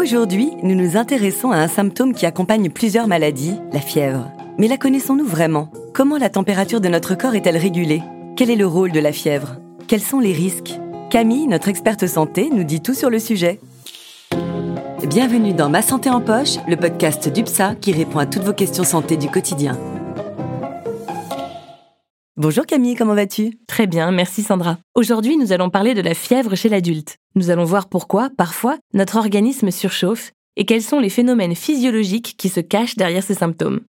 Aujourd'hui, nous nous intéressons à un symptôme qui accompagne plusieurs maladies, la fièvre. Mais la connaissons-nous vraiment? Comment la température de notre corps est-elle régulée? Quel est le rôle de la fièvre? Quels sont les risques? Camille, notre experte santé, nous dit tout sur le sujet. Bienvenue dans Ma Santé en Poche, le podcast d'UPSA qui répond à toutes vos questions santé du quotidien. Bonjour Camille, comment vas-tu? Très bien, merci Sandra. Aujourd'hui, nous allons parler de la fièvre chez l'adulte. Nous allons voir pourquoi, parfois, notre organisme surchauffe et quels sont les phénomènes physiologiques qui se cachent derrière ces symptômes.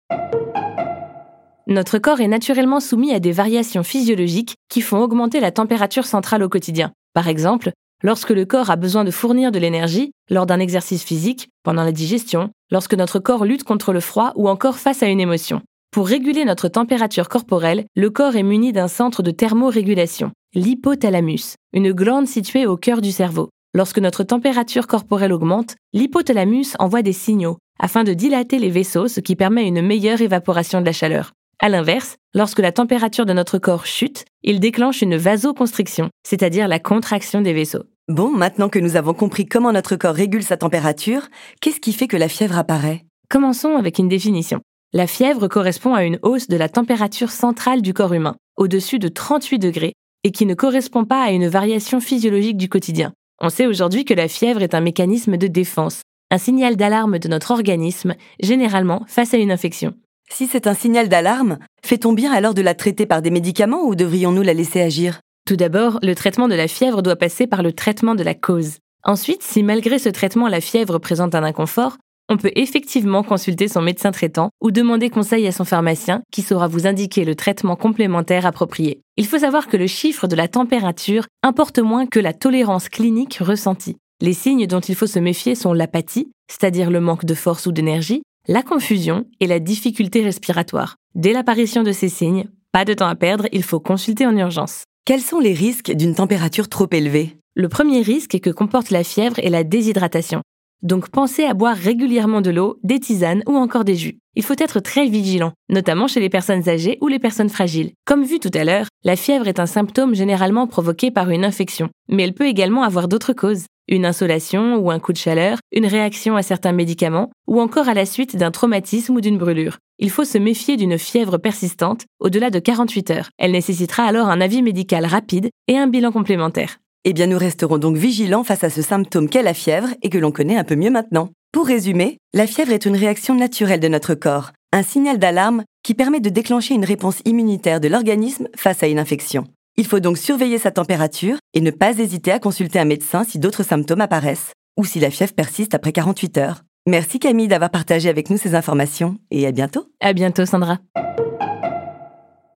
Notre corps est naturellement soumis à des variations physiologiques qui font augmenter la température centrale au quotidien. Par exemple, lorsque le corps a besoin de fournir de l'énergie lors d'un exercice physique, pendant la digestion, lorsque notre corps lutte contre le froid ou encore face à une émotion. Pour réguler notre température corporelle, le corps est muni d'un centre de thermorégulation, l'hypothalamus, une glande située au cœur du cerveau. Lorsque notre température corporelle augmente, l'hypothalamus envoie des signaux afin de dilater les vaisseaux, ce qui permet une meilleure évaporation de la chaleur. À l'inverse, lorsque la température de notre corps chute, il déclenche une vasoconstriction, c'est-à-dire la contraction des vaisseaux. Bon, maintenant que nous avons compris comment notre corps régule sa température, qu'est-ce qui fait que la fièvre apparaît? Commençons avec une définition. La fièvre correspond à une hausse de la température centrale du corps humain, au-dessus de 38 degrés, et qui ne correspond pas à une variation physiologique du quotidien. On sait aujourd'hui que la fièvre est un mécanisme de défense, un signal d'alarme de notre organisme, généralement face à une infection. Si c'est un signal d'alarme, fait-on bien alors de la traiter par des médicaments ou devrions-nous la laisser agir? Tout d'abord, le traitement de la fièvre doit passer par le traitement de la cause. Ensuite, si malgré ce traitement la fièvre présente un inconfort, on peut effectivement consulter son médecin traitant ou demander conseil à son pharmacien qui saura vous indiquer le traitement complémentaire approprié. Il faut savoir que le chiffre de la température importe moins que la tolérance clinique ressentie. Les signes dont il faut se méfier sont l'apathie, c'est-à-dire le manque de force ou d'énergie, la confusion et la difficulté respiratoire. Dès l'apparition de ces signes, pas de temps à perdre, il faut consulter en urgence. Quels sont les risques d'une température trop élevée? Le premier risque que comporte la fièvre est la déshydratation. Donc pensez à boire régulièrement de l'eau, des tisanes ou encore des jus. Il faut être très vigilant, notamment chez les personnes âgées ou les personnes fragiles. Comme vu tout à l'heure, la fièvre est un symptôme généralement provoqué par une infection, mais elle peut également avoir d'autres causes. Une insolation ou un coup de chaleur, une réaction à certains médicaments, ou encore à la suite d'un traumatisme ou d'une brûlure. Il faut se méfier d'une fièvre persistante au-delà de 48 heures. Elle nécessitera alors un avis médical rapide et un bilan complémentaire. Eh bien, nous resterons donc vigilants face à ce symptôme qu'est la fièvre et que l'on connaît un peu mieux maintenant. Pour résumer, la fièvre est une réaction naturelle de notre corps, un signal d'alarme qui permet de déclencher une réponse immunitaire de l'organisme face à une infection. Il faut donc surveiller sa température et ne pas hésiter à consulter un médecin si d'autres symptômes apparaissent, ou si la fièvre persiste après 48 heures. Merci Camille d'avoir partagé avec nous ces informations et à bientôt. À bientôt Sandra.